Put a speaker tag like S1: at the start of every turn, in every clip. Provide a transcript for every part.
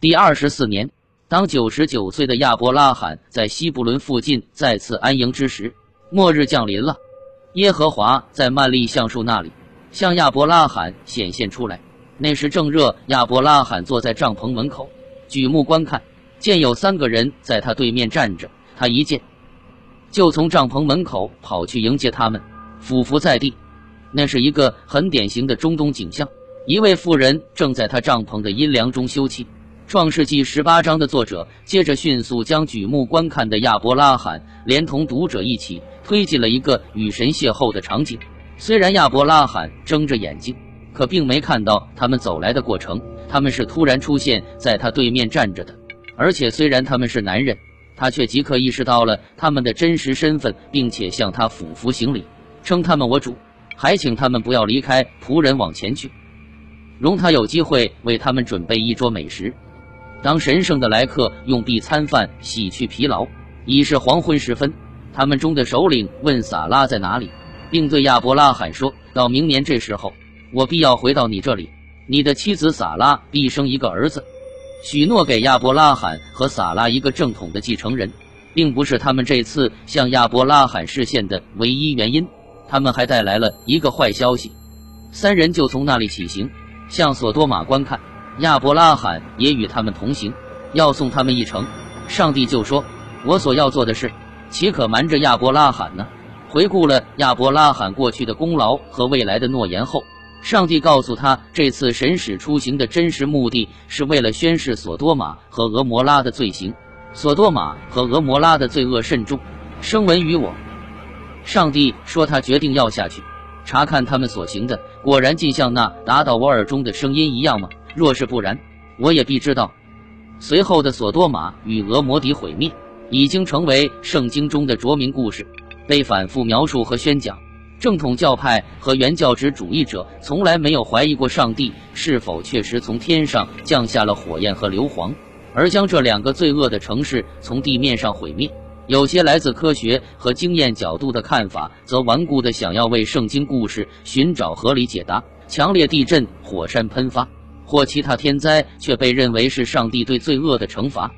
S1: 第二十四年，当九十九岁的亚伯拉罕在希伯伦附近再次安营之时，末日降临了。耶和华在曼利橡树那里向亚伯拉罕显现出来。那时正热，亚伯拉罕坐在帐篷门口，举目观看，见有三个人在他对面站着。他一见，就从帐篷门口跑去迎接他们，俯伏在地。那是一个很典型的中东景象。一位妇人正在他帐篷的阴凉中休憩。创世纪十八章的作者接着迅速将举目观看的亚伯拉罕连同读者一起推进了一个与神邂逅的场景。虽然亚伯拉罕睁着眼睛，可并没看到他们走来的过程。他们是突然出现在他对面站着的，而且虽然他们是男人，他却即刻意识到了他们的真实身份，并且向他俯伏行礼，称他们我主，还请他们不要离开仆人往前去，容他有机会为他们准备一桌美食。当神圣的来客用臂餐饭洗去疲劳，已是黄昏时分。他们中的首领问撒拉在哪里，并对亚伯拉罕说：“到明年这时候，我必要回到你这里，你的妻子撒拉必生一个儿子。”许诺给亚伯拉罕和撒拉一个正统的继承人，并不是他们这次向亚伯拉罕示现的唯一原因。他们还带来了一个坏消息。三人就从那里起行，向索多玛观看。亚伯拉罕也与他们同行，要送他们一程。上帝就说：“我所要做的事，岂可瞒着亚伯拉罕呢？”回顾了亚伯拉罕过去的功劳和未来的诺言后，上帝告诉他，这次神使出行的真实目的是为了宣示索多玛和俄摩拉的罪行。索多玛和俄摩拉的罪恶甚重，声闻于我。上帝说，他决定要下去查看他们所行的，果然尽像那达到我耳中的声音一样吗？若是不然，我也必知道。随后的索多玛与俄摩底毁灭，已经成为圣经中的着名故事，被反复描述和宣讲。正统教派和原教旨主义者从来没有怀疑过上帝是否确实从天上降下了火焰和硫磺，而将这两个罪恶的城市从地面上毁灭。有些来自科学和经验角度的看法，则顽固地想要为圣经故事寻找合理解答。强烈地震、火山喷发。或其他天灾却被认为是上帝对罪恶的惩罚，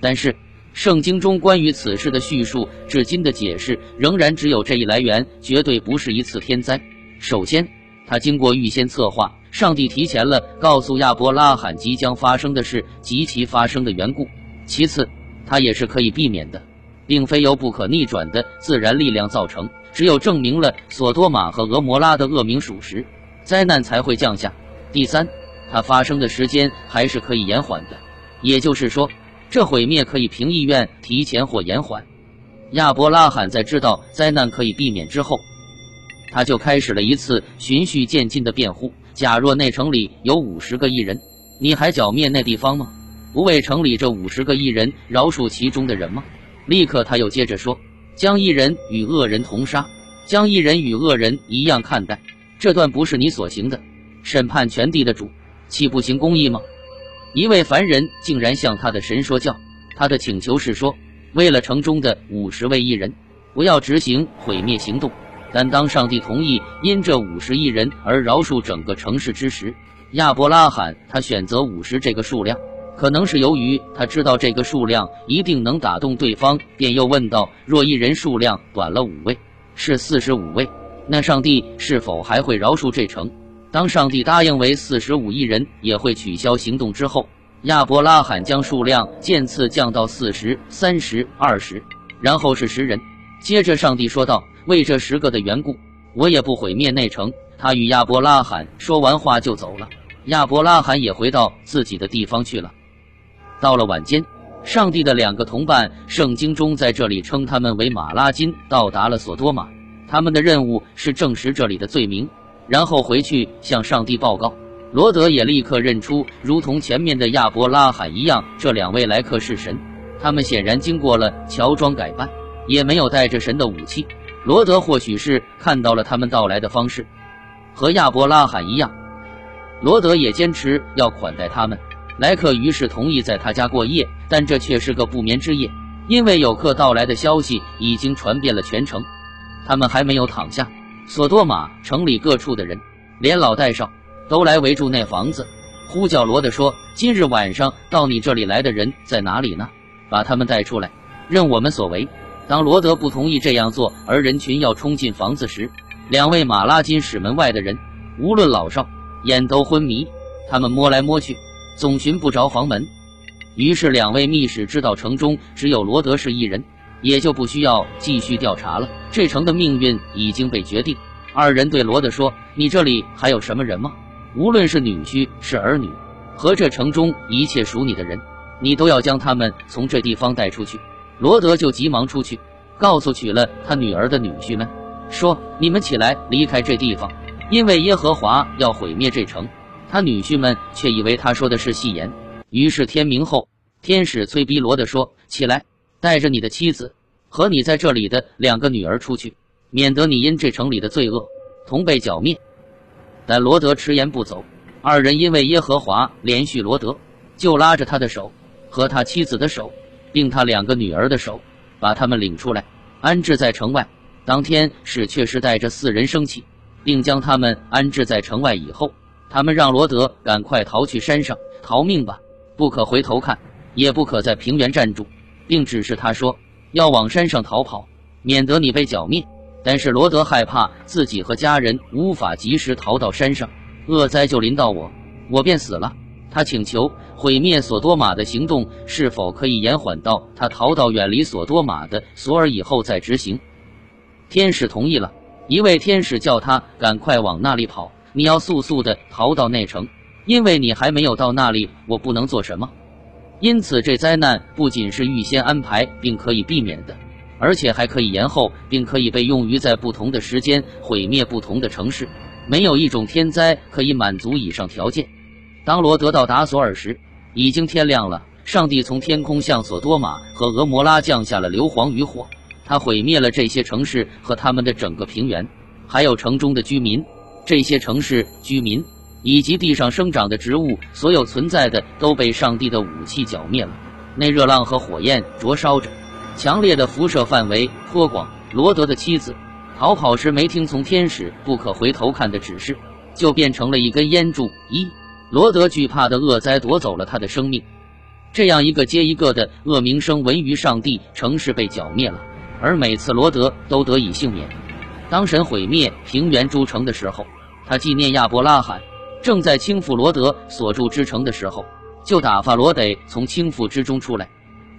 S1: 但是圣经中关于此事的叙述，至今的解释仍然只有这一来源，绝对不是一次天灾。首先，他经过预先策划，上帝提前了告诉亚伯拉罕即将发生的事及其发生的缘故；其次，他也是可以避免的，并非由不可逆转的自然力量造成，只有证明了索多玛和俄摩拉的恶名属实，灾难才会降下。第三。它发生的时间还是可以延缓的，也就是说，这毁灭可以凭意愿提前或延缓。亚伯拉罕在知道灾难可以避免之后，他就开始了一次循序渐进的辩护。假若那城里有五十个异人，你还剿灭那地方吗？不为城里这五十个异人饶恕其中的人吗？立刻他又接着说：“将异人与恶人同杀，将异人与恶人一样看待，这段不是你所行的。审判全地的主。”岂不行公义吗？一位凡人竟然向他的神说教。他的请求是说，为了城中的五十位艺人，不要执行毁灭行动。但当上帝同意因这五十亿人而饶恕整个城市之时，亚伯拉罕他选择五十这个数量，可能是由于他知道这个数量一定能打动对方，便又问道：若一人数量短了五位，是四十五位，那上帝是否还会饶恕这城？当上帝答应为四十五亿人也会取消行动之后，亚伯拉罕将数量渐次降到四十三、十、二十，然后是十人。接着上帝说道：“为这十个的缘故，我也不毁灭内城。”他与亚伯拉罕说完话就走了。亚伯拉罕也回到自己的地方去了。到了晚间，上帝的两个同伴，圣经中在这里称他们为马拉金，到达了索多玛。他们的任务是证实这里的罪名。然后回去向上帝报告。罗德也立刻认出，如同前面的亚伯拉罕一样，这两位来客是神。他们显然经过了乔装改扮，也没有带着神的武器。罗德或许是看到了他们到来的方式，和亚伯拉罕一样，罗德也坚持要款待他们。来客于是同意在他家过夜，但这却是个不眠之夜，因为有客到来的消息已经传遍了全城。他们还没有躺下。索多玛城里各处的人，连老带少，都来围住那房子。呼叫罗德说：“今日晚上到你这里来的人在哪里呢？把他们带出来，任我们所为。”当罗德不同意这样做，而人群要冲进房子时，两位马拉金使门外的人，无论老少，眼都昏迷。他们摸来摸去，总寻不着房门。于是两位密使知道城中只有罗德是一人，也就不需要继续调查了。这城的命运已经被决定。二人对罗德说：“你这里还有什么人吗？”无论是女婿是儿女，和这城中一切属你的人，你都要将他们从这地方带出去。罗德就急忙出去，告诉娶了他女儿的女婿们，说：“你们起来，离开这地方，因为耶和华要毁灭这城。”他女婿们却以为他说的是戏言。于是天明后，天使催逼罗德说：“起来，带着你的妻子和你在这里的两个女儿出去，免得你因这城里的罪恶同被剿灭。”但罗德迟延不走，二人因为耶和华连续罗德，就拉着他的手和他妻子的手，并他两个女儿的手，把他们领出来，安置在城外。当天使却是带着四人升起，并将他们安置在城外以后，他们让罗德赶快逃去山上逃命吧，不可回头看，也不可在平原站住，并指示他说要往山上逃跑，免得你被剿灭。但是罗德害怕自己和家人无法及时逃到山上，恶灾就临到我，我便死了。他请求毁灭索多玛的行动是否可以延缓到他逃到远离索多玛的索尔以后再执行。天使同意了，一位天使叫他赶快往那里跑，你要速速的逃到内城，因为你还没有到那里，我不能做什么。因此，这灾难不仅是预先安排并可以避免的。而且还可以延后，并可以被用于在不同的时间毁灭不同的城市。没有一种天灾可以满足以上条件。当罗德到达索尔时，已经天亮了。上帝从天空向索多玛和俄摩拉降下了硫磺与火，他毁灭了这些城市和他们的整个平原，还有城中的居民。这些城市居民以及地上生长的植物，所有存在的都被上帝的武器剿灭了。那热浪和火焰灼烧着。强烈的辐射范围颇广。罗德的妻子逃跑时没听从天使不可回头看的指示，就变成了一根烟柱。一罗德惧怕的恶灾夺走了他的生命。这样一个接一个的恶名声闻于上帝，城市被剿灭了，而每次罗德都得以幸免。当神毁灭平原诸城的时候，他纪念亚伯拉罕正在倾覆罗德所住之城的时候，就打发罗得从倾覆之中出来，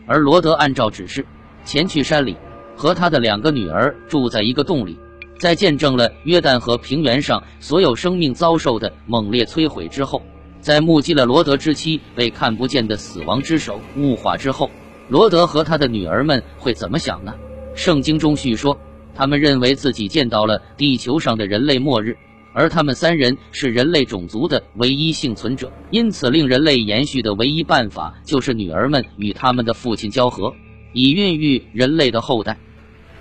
S1: 而罗德按照指示。前去山里，和他的两个女儿住在一个洞里，在见证了约旦河平原上所有生命遭受的猛烈摧毁之后，在目击了罗德之妻被看不见的死亡之手物化之后，罗德和他的女儿们会怎么想呢？圣经中叙说，他们认为自己见到了地球上的人类末日，而他们三人是人类种族的唯一幸存者，因此令人类延续的唯一办法就是女儿们与他们的父亲交合。以孕育人类的后代。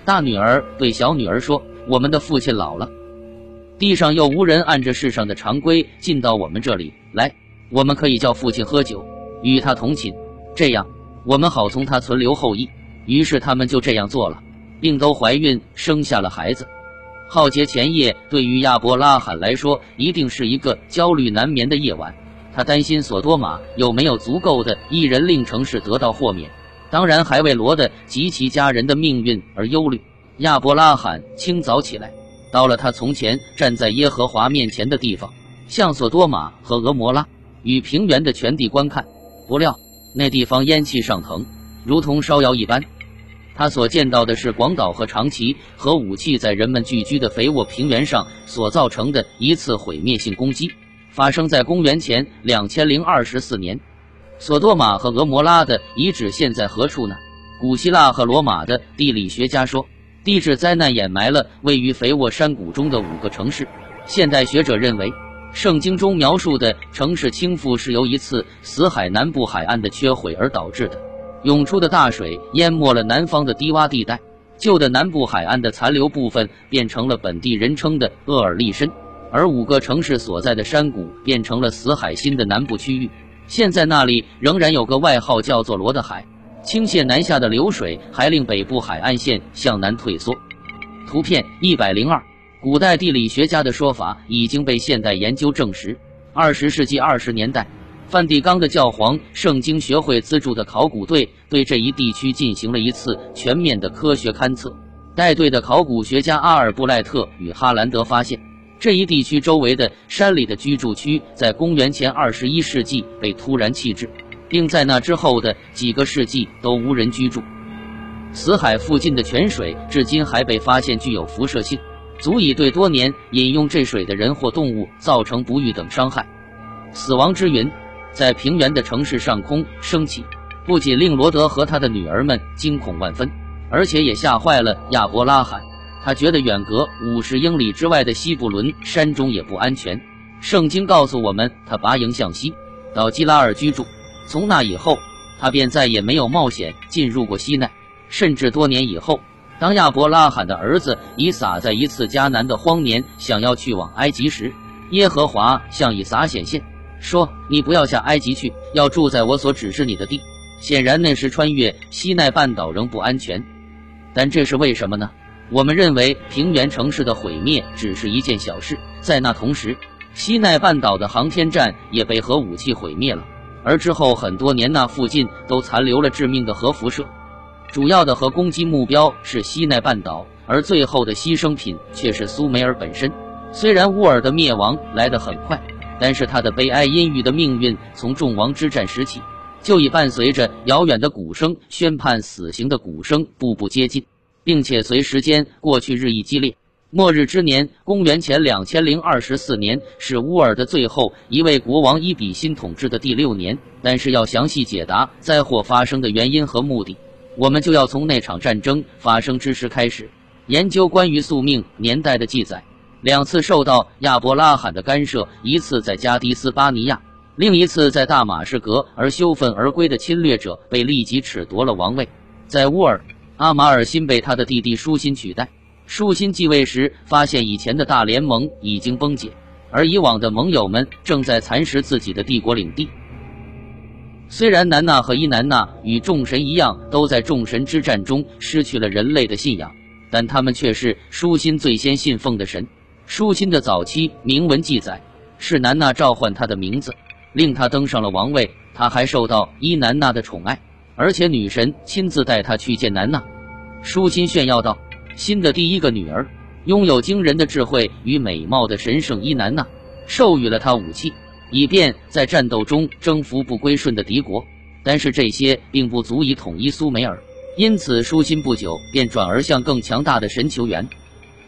S1: 大女儿对小女儿说：“我们的父亲老了，地上又无人按着世上的常规进到我们这里来，我们可以叫父亲喝酒，与他同寝，这样我们好从他存留后裔。”于是他们就这样做了，并都怀孕生下了孩子。浩劫前夜对于亚伯拉罕来说，一定是一个焦虑难眠的夜晚。他担心索多玛有没有足够的一人令城市得到豁免。当然，还为罗的及其家人的命运而忧虑。亚伯拉罕清早起来，到了他从前站在耶和华面前的地方，向索多玛和俄摩拉与平原的全地观看。不料那地方烟气上腾，如同烧窑一般。他所见到的是广岛和长崎和武器在人们聚居的肥沃平原上所造成的一次毁灭性攻击，发生在公元前两千零二十四年。索多玛和俄摩拉的遗址现在何处呢？古希腊和罗马的地理学家说，地质灾难掩埋了位于肥沃山谷中的五个城市。现代学者认为，圣经中描述的城市倾覆是由一次死海南部海岸的缺毁而导致的。涌出的大水淹没了南方的低洼地带，旧的南部海岸的残留部分变成了本地人称的厄尔利申，而五个城市所在的山谷变成了死海新的南部区域。现在那里仍然有个外号叫做罗的海，倾泻南下的流水还令北部海岸线向南退缩。图片一百零二，古代地理学家的说法已经被现代研究证实。二十世纪二十年代，梵蒂冈的教皇圣经学会资助的考古队对这一地区进行了一次全面的科学勘测。带队的考古学家阿尔布赖特与哈兰德发现，这一地区周围的山里的居住区在公元前二十一世纪被突然弃置，并在那之后的几个世纪都无人居住。死海附近的泉水至今还被发现具有辐射性，足以对多年饮用这水的人或动物造成不育等伤害。死亡之云在平原的城市上空升起，不仅令罗德和他的女儿们惊恐万分，而且也吓坏了亚伯拉罕。他觉得远隔五十英里之外的西布伦山中也不安全。圣经告诉我们，他拔营向西，到基拉尔居住。从那以后，他便再也没有冒险进入过西奈。甚至多年以后，当亚伯拉罕的儿子以撒在一次迦南的荒年想要去往埃及时，耶和华向以撒显现，说：“你不要下埃及去，要住在我所指示你的地。”显然，那时穿越西奈半岛仍不安全。但这是为什么呢？我们认为平原城市的毁灭只是一件小事。在那同时，西奈半岛的航天站也被核武器毁灭了，而之后很多年，那附近都残留了致命的核辐射。主要的核攻击目标是西奈半岛，而最后的牺牲品却是苏美尔本身。虽然乌尔的灭亡来得很快，但是他的悲哀阴郁的命运从众王之战时起，就已伴随着遥远的鼓声、宣判死刑的鼓声步步接近，并且随时间过去日益激烈。末日之年，公元前两千零二十四年，是乌尔的最后一位国王伊比辛统治的第六年。但是要详细解答灾祸发生的原因和目的。我们就要从那场战争发生之时开始研究关于宿命年代的记载。两次受到亚伯拉罕的干涉，一次在加迪斯巴尼亚，另一次在大马士革，而羞愤而归的侵略者被立即褫夺了王位。在乌尔，阿马尔辛被他的弟弟舒心取代。舒心继位时，发现以前的大联盟已经崩解，而以往的盟友们正在蚕食自己的帝国领地。虽然南娜和伊南娜与众神一样，都在众神之战中失去了人类的信仰，但他们却是舒心最先信奉的神。舒心的早期铭文记载，是南娜召唤他的名字，令他登上了王位。他还受到伊南娜的宠爱，而且女神亲自带他去见南娜。舒心炫耀道：“新的第一个女儿，拥有惊人的智慧与美貌的神圣伊南娜，授予了他武器。”以便在战斗中征服不归顺的敌国，但是这些并不足以统一苏美尔，因此舒心不久便转而向更强大的神求援。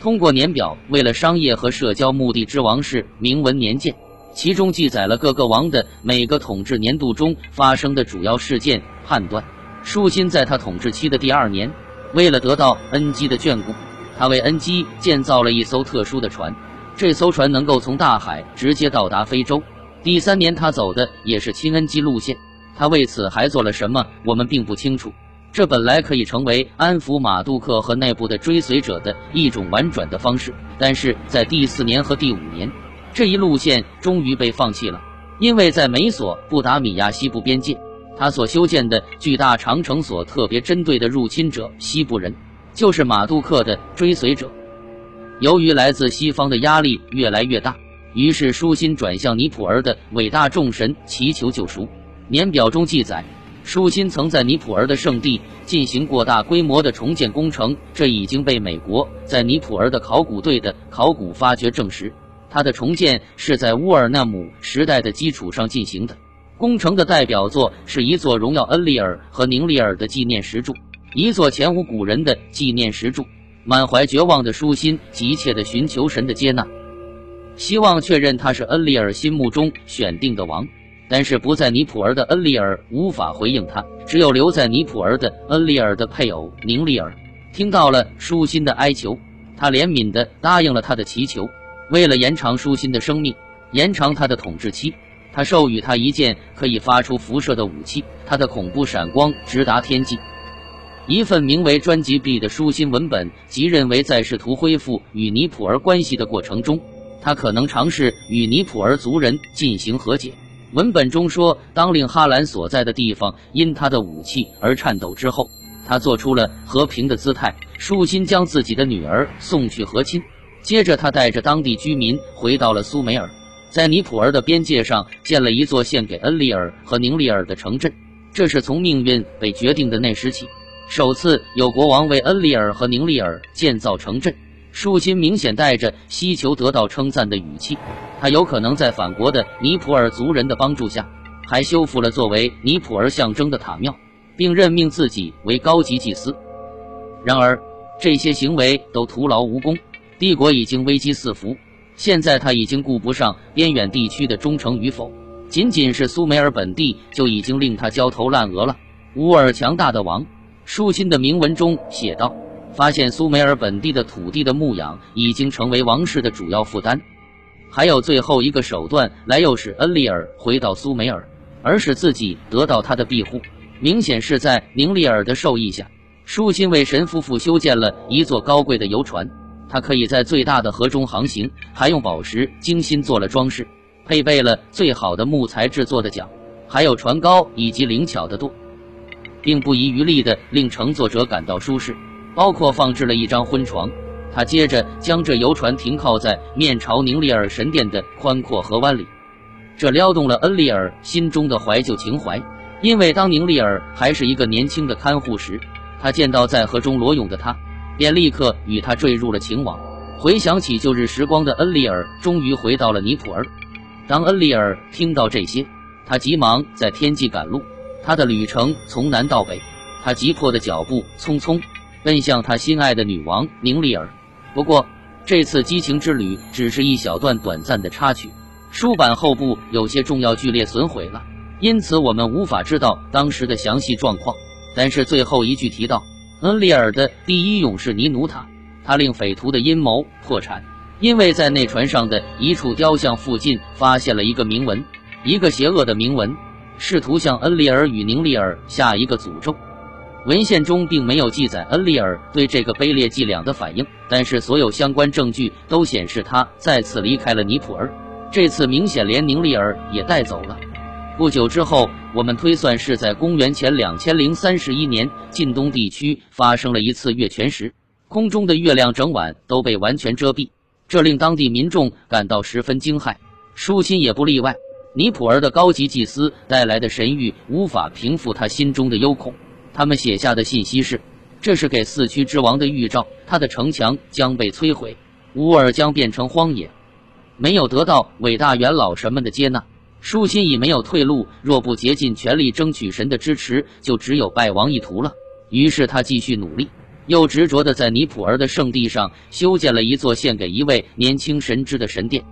S1: 通过年表，为了商业和社交目的之王室铭文年鉴，其中记载了各个王的每个统治年度中发生的主要事件。判断舒心在他统治期的第二年，为了得到恩基的眷顾，他为恩基建造了一艘特殊的船，这艘船能够从大海直接到达非洲。第三年，他走的也是亲恩基路线。他为此还做了什么，我们并不清楚。这本来可以成为安抚马杜克和内部的追随者的一种婉转的方式，但是在第四年和第五年，这一路线终于被放弃了，因为在美索不达米亚西部边界，他所修建的巨大长城所特别针对的入侵者西部人，就是马杜克的追随者。由于来自西方的压力越来越大。于是，舒心转向尼普尔的伟大众神祈求救赎。年表中记载，舒心曾在尼普尔的圣地进行过大规模的重建工程，这已经被美国在尼普尔的考古队的考古发掘证实。他的重建是在乌尔纳姆时代的基础上进行的。工程的代表作是一座荣耀恩利尔和宁利尔的纪念石柱，一座前无古人的纪念石柱。满怀绝望的舒心急切地寻求神的接纳。希望确认他是恩利尔心目中选定的王，但是不在尼普尔的恩利尔无法回应他，只有留在尼普尔的恩利尔的配偶宁利尔听到了舒心的哀求，他怜悯地答应了他的祈求。为了延长舒心的生命，延长他的统治期，他授予他一件可以发出辐射的武器，他的恐怖闪光直达天际。一份名为专辑 B 的舒心文本，即认为在试图恢复与尼普尔关系的过程中。他可能尝试与尼普尔族人进行和解。文本中说，当令哈兰所在的地方因他的武器而颤抖之后，他做出了和平的姿态，舒心将自己的女儿送去和亲。接着，他带着当地居民回到了苏美尔。在尼普尔的边界上建了一座献给恩利尔和宁利尔的城镇。这是从命运被决定的那时起，首次有国王为恩利尔和宁利尔建造城镇。舒心明显带着希求得到称赞的语气，他有可能在反国的尼普尔族人的帮助下，还修复了作为尼普尔象征的塔庙，并任命自己为高级祭司。然而，这些行为都徒劳无功，帝国已经危机四伏。现在他已经顾不上边远地区的忠诚与否，仅仅是苏美尔本地就已经令他焦头烂额了。乌尔强大的王，舒心的铭文中写道。发现苏美尔本地的土地的牧养已经成为王室的主要负担，还有最后一个手段来诱使恩利尔回到苏美尔，而使自己得到他的庇护。明显是在宁利尔的授意下，舒心为神夫妇修建了一座高贵的游船，他可以在最大的河中航行，还用宝石精心做了装饰，配备了最好的木材制作的桨，还有船篙以及灵巧的舵，并不遗余力地令乘坐者感到舒适。包括放置了一张婚床，他接着将这游船停靠在面朝宁利尔神殿的宽阔河湾里，这撩动了恩利尔心中的怀旧情怀。因为当宁利尔还是一个年轻的看护时，他见到在河中裸泳的他，便立刻与他坠入了情网。回想起旧日时光的恩利尔，终于回到了尼普尔。当恩利尔听到这些，他急忙在天际赶路。他的旅程从南到北，他急迫的脚步匆匆。奔向他心爱的女王宁丽尔。不过，这次激情之旅只是一小段短暂的插曲。书版后部有些重要剧烈损毁了，因此我们无法知道当时的详细状况。但是最后一句提到，恩利尔的第一勇士尼努塔，他令匪徒的阴谋破产，因为在那船上的一处雕像附近发现了一个铭文，一个邪恶的铭文，试图向恩利尔与宁利尔下一个诅咒。文献中并没有记载恩利尔对这个卑劣伎俩的反应，但是所有相关证据都显示他再次离开了尼普尔，这次明显连宁利尔也带走了。不久之后，我们推算是在公元前两千零三十一年，晋东地区发生了一次月全食，空中的月亮整晚都被完全遮蔽，这令当地民众感到十分惊骇，舒心也不例外。尼普尔的高级祭司带来的神谕无法平复他心中的忧恐。他们写下的信息是：这是给四驱之王的预兆，他的城墙将被摧毁，乌尔将变成荒野。没有得到伟大元老神们的接纳，舒心已没有退路。若不竭尽全力争取神的支持，就只有败亡一途了。于是他继续努力，又执着地在尼普尔的圣地上修建了一座献给一位年轻神之的神殿。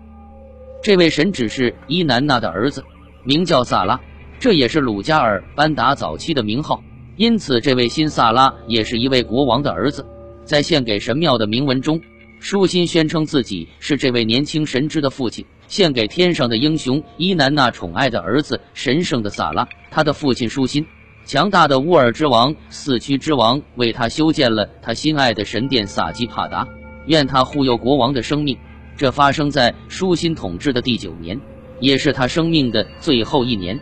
S1: 这位神只是伊南娜的儿子，名叫萨拉，这也是鲁加尔班达早期的名号。因此，这位新萨拉也是一位国王的儿子。在献给神庙的铭文中，舒心宣称自己是这位年轻神之的父亲，献给天上的英雄伊南娜宠爱的儿子神圣的萨拉。他的父亲舒心，强大的乌尔之王四驱之王为他修建了他心爱的神殿萨基帕达，愿他护佑国王的生命。这发生在舒心统治的第九年，也是他生命的最后一年。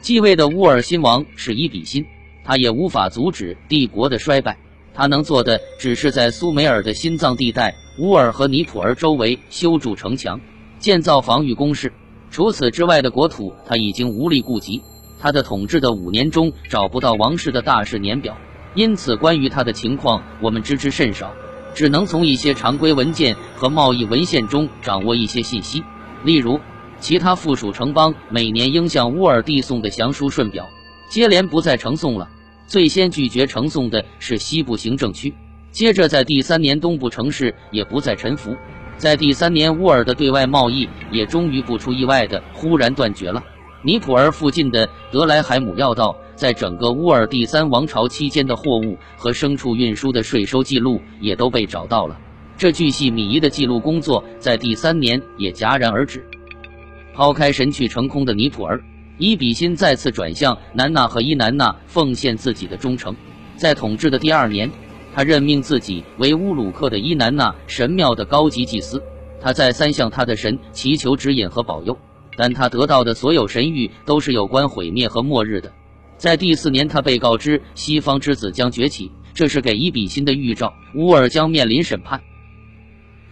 S1: 继位的乌尔新王是伊比辛。他也无法阻止帝国的衰败，他能做的只是在苏美尔的心脏地带乌尔和尼普尔周围修筑城墙、建造防御工事。除此之外的国土，他已经无力顾及。他的统治的五年中找不到王室的大事年表，因此关于他的情况我们知之甚少，只能从一些常规文件和贸易文献中掌握一些信息，例如其他附属城邦每年应向乌尔递送的降书顺表，接连不再呈送了。最先拒绝呈送的是西部行政区，接着在第三年东部城市也不再臣服，在第三年乌尔的对外贸易也终于不出意外的忽然断绝了。尼普尔附近的德莱海姆要道，在整个乌尔第三王朝期间的货物和牲畜运输的税收记录也都被找到了。这巨细靡遗的记录工作在第三年也戛然而止。抛开神去成空的尼普尔。伊比辛再次转向南娜和伊南娜，奉献自己的忠诚。在统治的第二年，他任命自己为乌鲁克的伊南娜神庙的高级祭司。他再三向他的神祈求指引和保佑，但他得到的所有神谕都是有关毁灭和末日的。在第四年，他被告知西方之子将崛起，这是给伊比辛的预兆。乌尔将面临审判。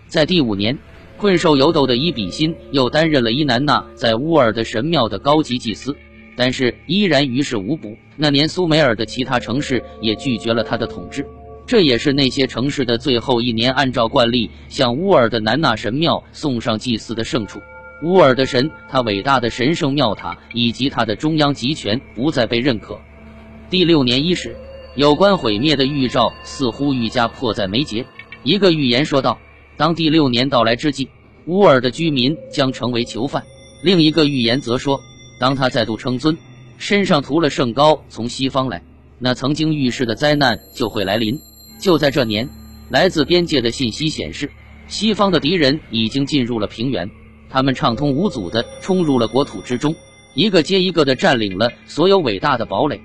S1: 在第五年，困兽犹斗的伊比辛又担任了伊南娜在乌尔的神庙的高级祭司，但是依然于事无补。那年，苏美尔的其他城市也拒绝了他的统治，这也是那些城市的最后一年，按照惯例向乌尔的南纳神庙送上祭祀的圣处。乌尔的神，他伟大的神圣庙塔以及他的中央集权不再被认可。第六年伊始，有关毁灭的预兆似乎愈加迫在眉睫。一个预言说道。当第六年到来之际，乌尔的居民将成为囚犯。另一个预言则说，当他再度称尊，身上涂了圣膏从西方来，那曾经预示的灾难就会来临。就在这年，来自边界的信息显示，西方的敌人已经进入了平原，他们畅通无阻地冲入了国土之中，一个接一个地占领了所有伟大的堡垒。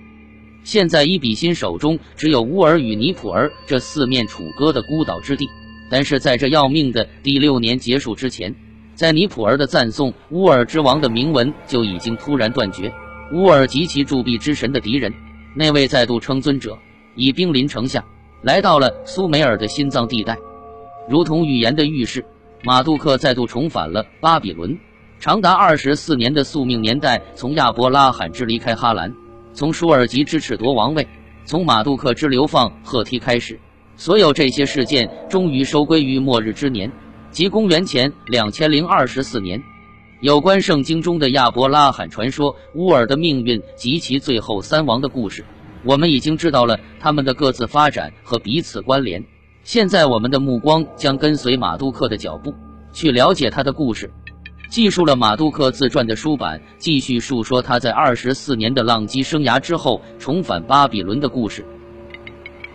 S1: 现在伊比辛手中只有乌尔与尼普尔这四面楚歌的孤岛之地。但是在这要命的第六年结束之前，在尼普尔的赞颂乌尔之王的铭文就已经突然断绝。乌尔及其铸币之神的敌人，那位再度称尊者，已兵临城下，来到了苏美尔的心脏地带。如同预言的预示，马杜克再度重返了巴比伦。长达二十四年的宿命年代，从亚伯拉罕之离开哈兰，从舒尔吉之褫夺王位，从马杜克之流放赫梯开始。所有这些事件终于收归于末日之年，即公元前两千零二十四年。有关圣经中的亚伯拉罕传说、乌尔的命运及其最后三王的故事，我们已经知道了他们的各自发展和彼此关联。现在，我们的目光将跟随马杜克的脚步，去了解他的故事。记述了马杜克自传的书版，继续述说他在二十四年的浪迹生涯之后重返巴比伦的故事。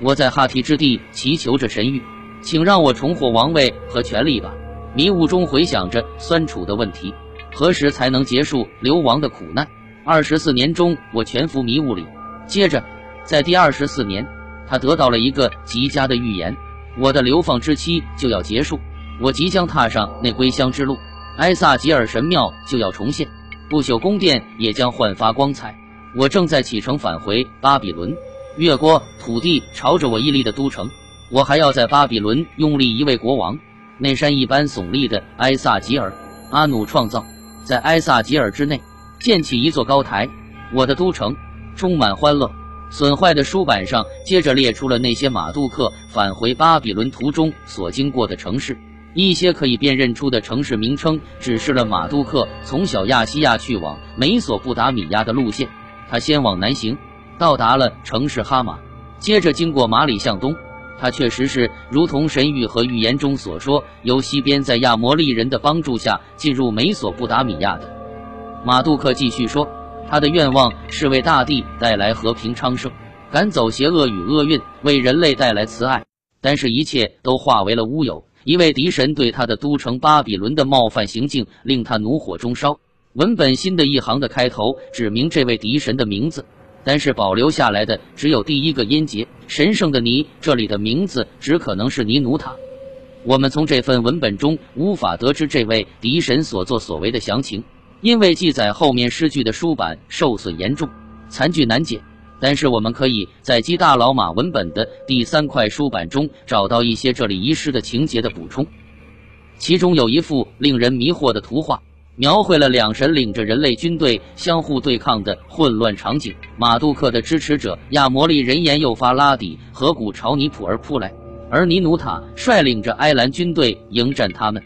S1: 我在哈提之地祈求着神谕，请让我重获王位和权力吧。迷雾中回想着酸楚的问题，何时才能结束流亡的苦难？二十四年中，我全伏迷雾里。接着，在第二十四年，他得到了一个极佳的预言：我的流放之期就要结束，我即将踏上那归乡之路。埃萨吉尔神庙就要重现，不朽宫殿也将焕发光彩。我正在启程返回巴比伦。越过土地，朝着我屹立的都城，我还要在巴比伦拥立一位国王。那山一般耸立的埃萨吉尔，阿努创造在埃萨吉尔之内建起一座高台。我的都城充满欢乐。损坏的书板上接着列出了那些马杜克返回巴比伦途中所经过的城市，一些可以辨认出的城市名称指示了马杜克从小亚细亚去往美索不达米亚的路线。他先往南行。到达了城市哈马，接着经过马里向东，他确实是如同神谕和预言中所说，由西边在亚摩利人的帮助下进入美索不达米亚的。马杜克继续说，他的愿望是为大地带来和平昌盛，赶走邪恶与厄运，为人类带来慈爱。但是，一切都化为了乌有。一位敌神对他的都城巴比伦的冒犯行径令他怒火中烧。文本新的一行的开头指明这位敌神的名字。但是保留下来的只有第一个音节“神圣的尼”，这里的名字只可能是尼努塔。我们从这份文本中无法得知这位敌神所作所为的详情，因为记载后面诗句的书版受损严重，残句难解。但是我们可以在基大老马文本的第三块书版中找到一些这里遗失的情节的补充，其中有一幅令人迷惑的图画。描绘了两神领着人类军队相互对抗的混乱场景。马杜克的支持者亚摩利人言诱发拉底河谷朝尼普尔扑来，而尼努塔率领着埃兰军队迎战他们。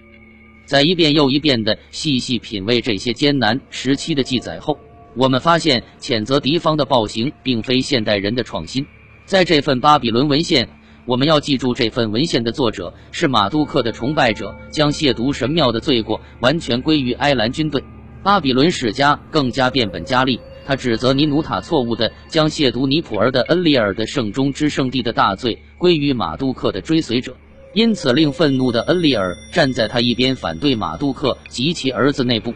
S1: 在一遍又一遍的细细品味这些艰难时期的记载后，我们发现谴责敌方的暴行并非现代人的创新。在这份巴比伦文献。我们要记住，这份文献的作者是马杜克的崇拜者，将亵渎神庙的罪过完全归于埃兰军队。巴比伦史家更加变本加厉，他指责尼努塔错误地将亵渎尼普尔的恩利尔的圣中之圣地的大罪归于马杜克的追随者，因此令愤怒的恩利尔站在他一边，反对马杜克及其儿子内部。